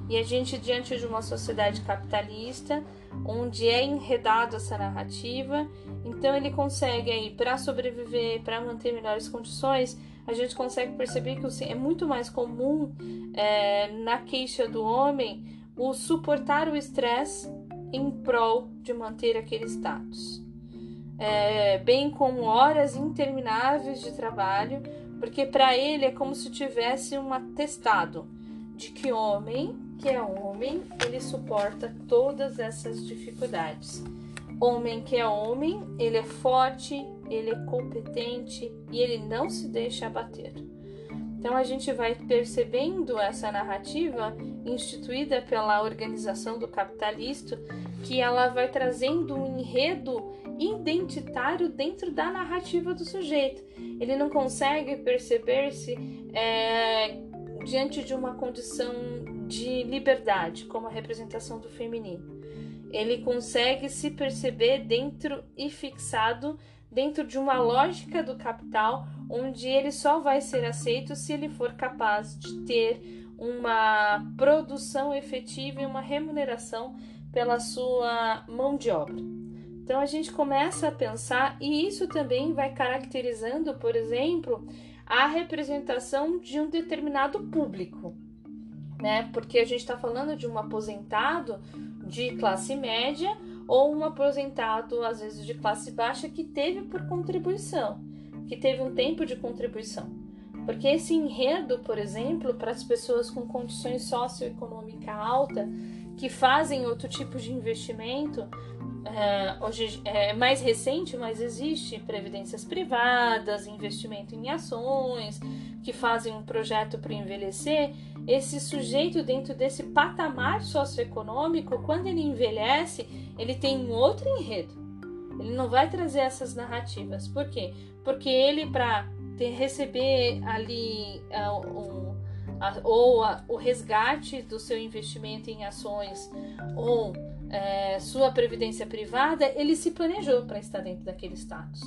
E a gente, diante de uma sociedade capitalista, onde é enredado essa narrativa, então ele consegue aí, para sobreviver, para manter melhores condições, a gente consegue perceber que é muito mais comum é, na queixa do homem o suportar o estresse em prol de manter aquele status. É, bem como horas intermináveis de trabalho, porque para ele é como se tivesse um atestado de que homem, que é homem, ele suporta todas essas dificuldades. Homem que é homem, ele é forte, ele é competente e ele não se deixa abater. Então a gente vai percebendo essa narrativa instituída pela organização do capitalista, que ela vai trazendo um enredo identitário dentro da narrativa do sujeito. Ele não consegue perceber-se é, diante de uma condição de liberdade, como a representação do feminino. Ele consegue se perceber dentro e fixado dentro de uma lógica do capital, onde ele só vai ser aceito se ele for capaz de ter uma produção efetiva e uma remuneração pela sua mão de obra. Então a gente começa a pensar, e isso também vai caracterizando, por exemplo, a representação de um determinado público, né? Porque a gente está falando de um aposentado de classe média ou um aposentado, às vezes, de classe baixa que teve por contribuição, que teve um tempo de contribuição. Porque esse enredo, por exemplo, para as pessoas com condições socioeconômicas altas, que fazem outro tipo de investimento. É, hoje é mais recente, mas existe previdências privadas, investimento em ações, que fazem um projeto para envelhecer. Esse sujeito, dentro desse patamar socioeconômico, quando ele envelhece, ele tem um outro enredo. Ele não vai trazer essas narrativas. Por quê? Porque ele, para receber ali uh, um, a, ou a, o resgate do seu investimento em ações ou é, sua previdência privada, ele se planejou para estar dentro daquele status.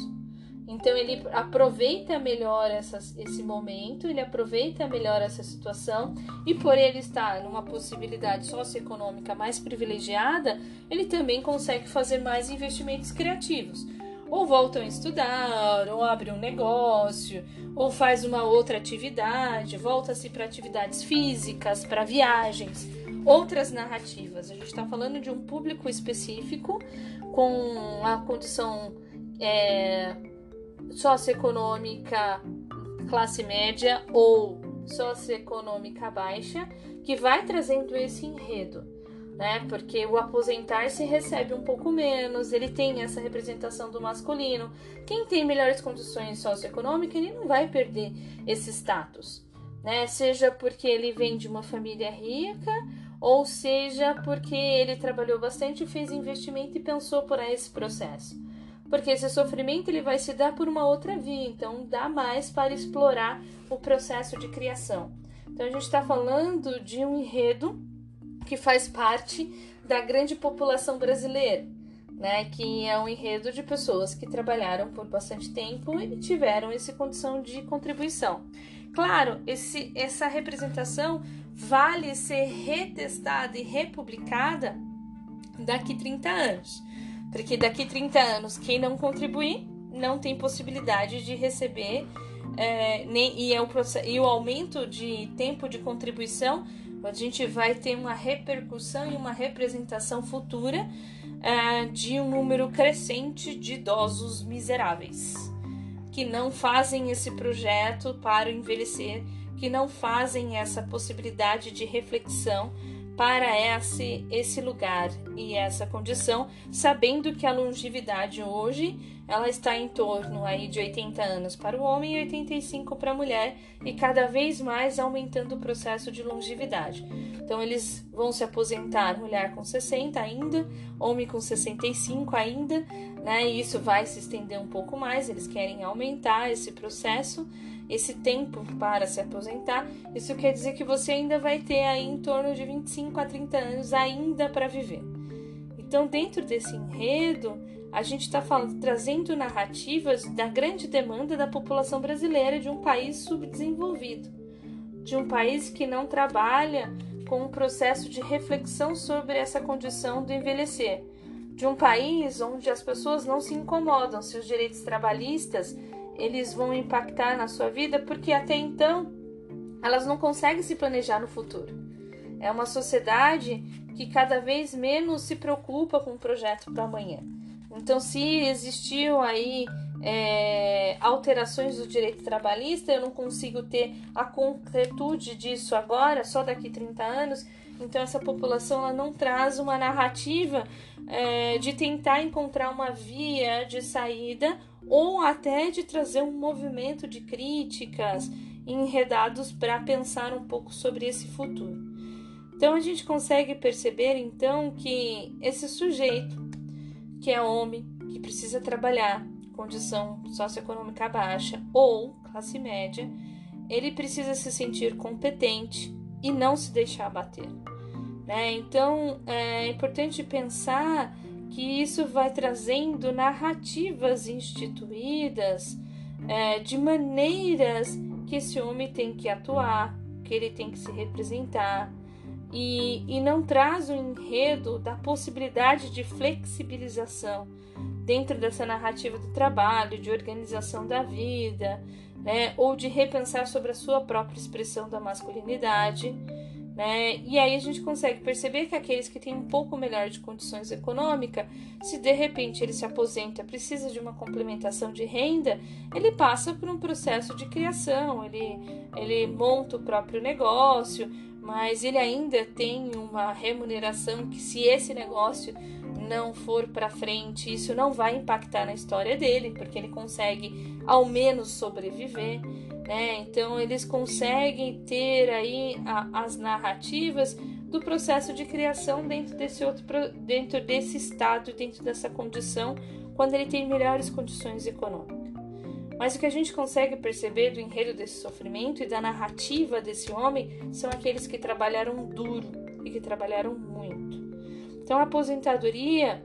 Então ele aproveita melhor essas, esse momento, ele aproveita melhor essa situação e por ele estar numa possibilidade socioeconômica mais privilegiada, ele também consegue fazer mais investimentos criativos. Ou voltam a estudar, ou abre um negócio, ou faz uma outra atividade, volta-se para atividades físicas, para viagens, outras narrativas. A gente está falando de um público específico com a condição é, socioeconômica classe média ou socioeconômica baixa que vai trazendo esse enredo, né? Porque o aposentar-se recebe um pouco menos, ele tem essa representação do masculino. Quem tem melhores condições socioeconômicas, ele não vai perder esse status, né? Seja porque ele vem de uma família rica, ou seja porque ele trabalhou bastante, fez investimento e pensou por esse processo porque esse sofrimento ele vai se dar por uma outra via, então dá mais para explorar o processo de criação. Então a gente está falando de um enredo que faz parte da grande população brasileira, né? Que é um enredo de pessoas que trabalharam por bastante tempo e tiveram essa condição de contribuição. Claro, esse, essa representação vale ser retestada e republicada daqui 30 anos. Porque daqui 30 anos, quem não contribuir não tem possibilidade de receber é, nem, e, é o, e o aumento de tempo de contribuição, a gente vai ter uma repercussão e uma representação futura é, de um número crescente de idosos miseráveis que não fazem esse projeto para envelhecer, que não fazem essa possibilidade de reflexão para esse, esse lugar e essa condição, sabendo que a longevidade hoje ela está em torno aí de 80 anos para o homem e 85 para a mulher e cada vez mais aumentando o processo de longevidade. Então eles vão se aposentar, mulher com 60 ainda, homem com 65 ainda, né? E isso vai se estender um pouco mais, eles querem aumentar esse processo esse tempo para se aposentar, isso quer dizer que você ainda vai ter aí em torno de 25 a 30 anos ainda para viver. Então, dentro desse enredo, a gente está trazendo narrativas da grande demanda da população brasileira de um país subdesenvolvido, de um país que não trabalha com um processo de reflexão sobre essa condição do envelhecer, de um país onde as pessoas não se incomodam se os direitos trabalhistas eles vão impactar na sua vida, porque até então elas não conseguem se planejar no futuro. É uma sociedade que cada vez menos se preocupa com o projeto para amanhã. Então, se existiu aí é, alterações do direito trabalhista, eu não consigo ter a concretude disso agora, só daqui 30 anos. Então, essa população ela não traz uma narrativa é, de tentar encontrar uma via de saída ou até de trazer um movimento de críticas enredados para pensar um pouco sobre esse futuro. Então a gente consegue perceber então que esse sujeito que é homem, que precisa trabalhar, condição socioeconômica baixa ou classe média, ele precisa se sentir competente e não se deixar abater. Né? Então é importante pensar que isso vai trazendo narrativas instituídas é, de maneiras que esse homem tem que atuar, que ele tem que se representar, e, e não traz o enredo da possibilidade de flexibilização dentro dessa narrativa do trabalho, de organização da vida, né, ou de repensar sobre a sua própria expressão da masculinidade. Né? E aí a gente consegue perceber que aqueles que têm um pouco melhor de condições econômicas, se de repente ele se aposenta, precisa de uma complementação de renda, ele passa por um processo de criação, ele, ele monta o próprio negócio, mas ele ainda tem uma remuneração que se esse negócio não for para frente, isso não vai impactar na história dele, porque ele consegue ao menos sobreviver, né? Então eles conseguem ter aí a, as narrativas do processo de criação dentro desse outro dentro desse estado, dentro dessa condição, quando ele tem melhores condições econômicas. Mas o que a gente consegue perceber do enredo desse sofrimento e da narrativa desse homem são aqueles que trabalharam duro e que trabalharam muito. Então a aposentadoria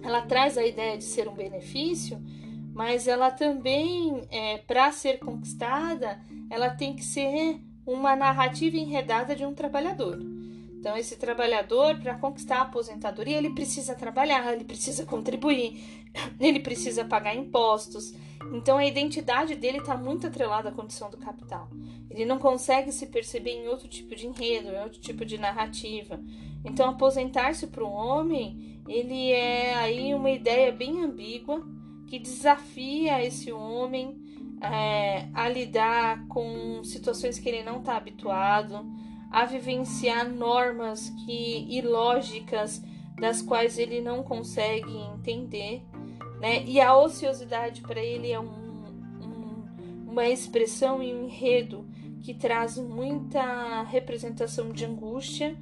ela traz a ideia de ser um benefício, mas ela também, é, para ser conquistada, ela tem que ser uma narrativa enredada de um trabalhador. Então, esse trabalhador, para conquistar a aposentadoria, ele precisa trabalhar, ele precisa contribuir, ele precisa pagar impostos. Então, a identidade dele está muito atrelada à condição do capital. Ele não consegue se perceber em outro tipo de enredo, em outro tipo de narrativa. Então, aposentar-se para um homem, ele é aí uma ideia bem ambígua que desafia esse homem é, a lidar com situações que ele não está habituado, a vivenciar normas que ilógicas das quais ele não consegue entender, né? E a ociosidade para ele é um, um, uma expressão e um enredo que traz muita representação de angústia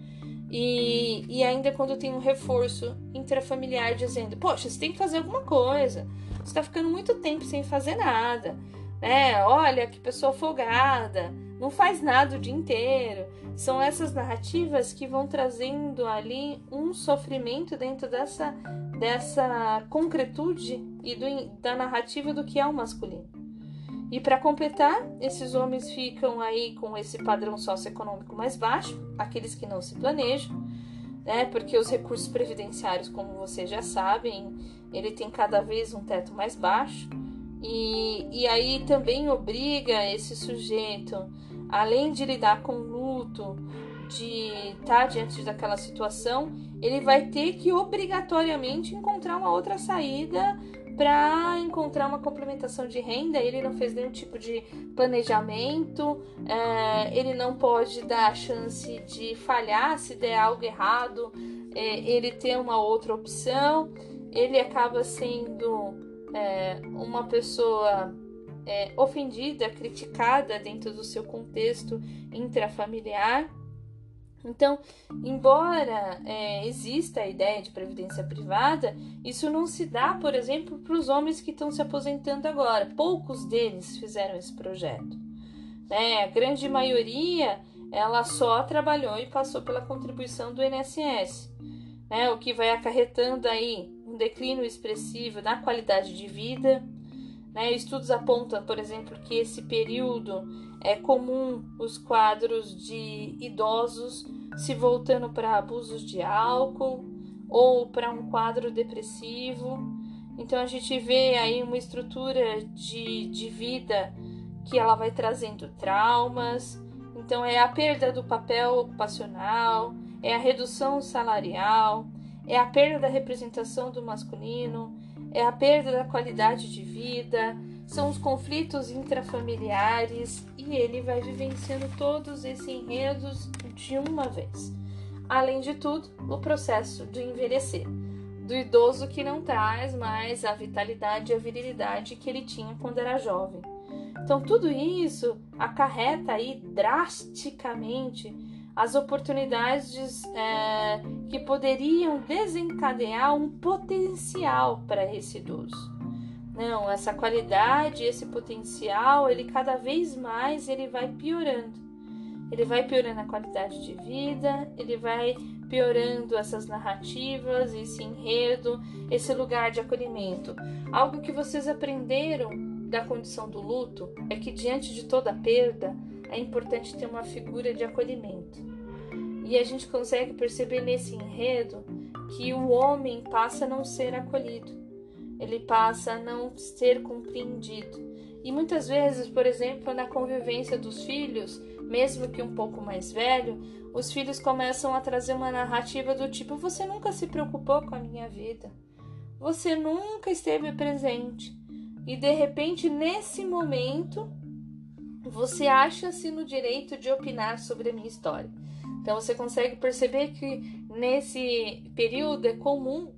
e, e ainda quando tem um reforço intrafamiliar dizendo, poxa, você tem que fazer alguma coisa, você está ficando muito tempo sem fazer nada, né? Olha que pessoa folgada, não faz nada o dia inteiro. São essas narrativas que vão trazendo ali um sofrimento dentro dessa, dessa concretude e do, da narrativa do que é o masculino. E para completar, esses homens ficam aí com esse padrão socioeconômico mais baixo, aqueles que não se planejam, né? Porque os recursos previdenciários, como vocês já sabem, ele tem cada vez um teto mais baixo. E, e aí também obriga esse sujeito, além de lidar com luto, de estar diante daquela situação, ele vai ter que obrigatoriamente encontrar uma outra saída para encontrar uma complementação de renda. Ele não fez nenhum tipo de planejamento, é, ele não pode dar a chance de falhar se der algo errado, é, ele tem uma outra opção, ele acaba sendo é, uma pessoa é, ofendida, criticada dentro do seu contexto intrafamiliar. Então, embora é, exista a ideia de previdência privada, isso não se dá, por exemplo, para os homens que estão se aposentando agora. Poucos deles fizeram esse projeto. Né? A grande maioria ela só trabalhou e passou pela contribuição do INSS, né? o que vai acarretando aí um declínio expressivo na qualidade de vida. Né? Estudos apontam, por exemplo, que esse período é comum os quadros de idosos se voltando para abusos de álcool ou para um quadro depressivo. Então a gente vê aí uma estrutura de, de vida que ela vai trazendo traumas. Então é a perda do papel ocupacional, é a redução salarial, é a perda da representação do masculino, é a perda da qualidade de vida, são os conflitos intrafamiliares e ele vai vivenciando todos esses enredos de uma vez. Além de tudo, o processo de envelhecer, do idoso que não traz mais a vitalidade e a virilidade que ele tinha quando era jovem. Então, tudo isso acarreta aí drasticamente as oportunidades é, que poderiam desencadear um potencial para esse idoso. Não, essa qualidade, esse potencial, ele cada vez mais ele vai piorando. Ele vai piorando a qualidade de vida, ele vai piorando essas narrativas, esse enredo, esse lugar de acolhimento. Algo que vocês aprenderam da condição do luto é que diante de toda perda é importante ter uma figura de acolhimento. E a gente consegue perceber nesse enredo que o homem passa a não ser acolhido ele passa a não ser compreendido. E muitas vezes, por exemplo, na convivência dos filhos, mesmo que um pouco mais velho, os filhos começam a trazer uma narrativa do tipo: você nunca se preocupou com a minha vida, você nunca esteve presente. E de repente, nesse momento, você acha-se no direito de opinar sobre a minha história. Então você consegue perceber que nesse período é comum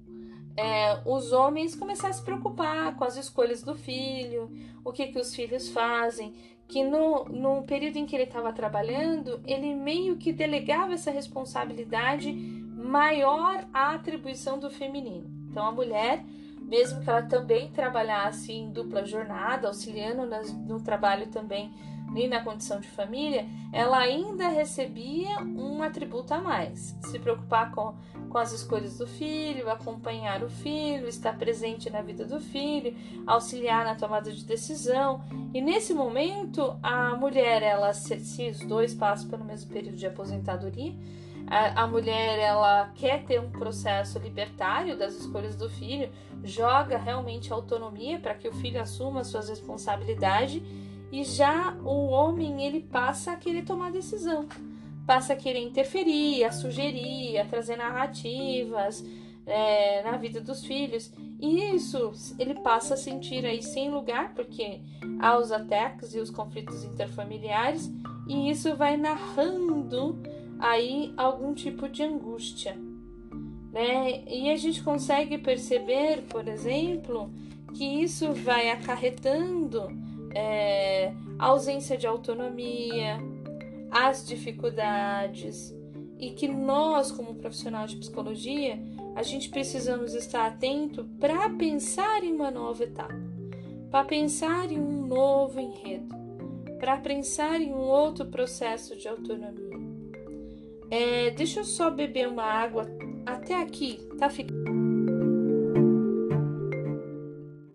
é, os homens começarem a se preocupar com as escolhas do filho, o que, que os filhos fazem, que no, no período em que ele estava trabalhando, ele meio que delegava essa responsabilidade maior à atribuição do feminino. Então a mulher, mesmo que ela também trabalhasse em dupla jornada, auxiliando no trabalho também e na condição de família, ela ainda recebia um atributo a mais. Se preocupar com, com as escolhas do filho, acompanhar o filho, estar presente na vida do filho, auxiliar na tomada de decisão. E nesse momento, a mulher, ela, se, se os dois passam pelo mesmo período de aposentadoria, a, a mulher ela quer ter um processo libertário das escolhas do filho, joga realmente autonomia para que o filho assuma suas responsabilidades e já o homem ele passa a querer tomar decisão, passa a querer interferir, a sugerir, a trazer narrativas é, na vida dos filhos. E isso ele passa a sentir aí sem lugar, porque há os ataques e os conflitos interfamiliares, e isso vai narrando aí algum tipo de angústia. Né? E a gente consegue perceber, por exemplo, que isso vai acarretando é, a ausência de autonomia, as dificuldades e que nós, como profissional de psicologia, a gente precisamos estar atento para pensar em uma nova etapa, para pensar em um novo enredo, para pensar em um outro processo de autonomia. É, deixa eu só beber uma água. Até aqui, tá ficando.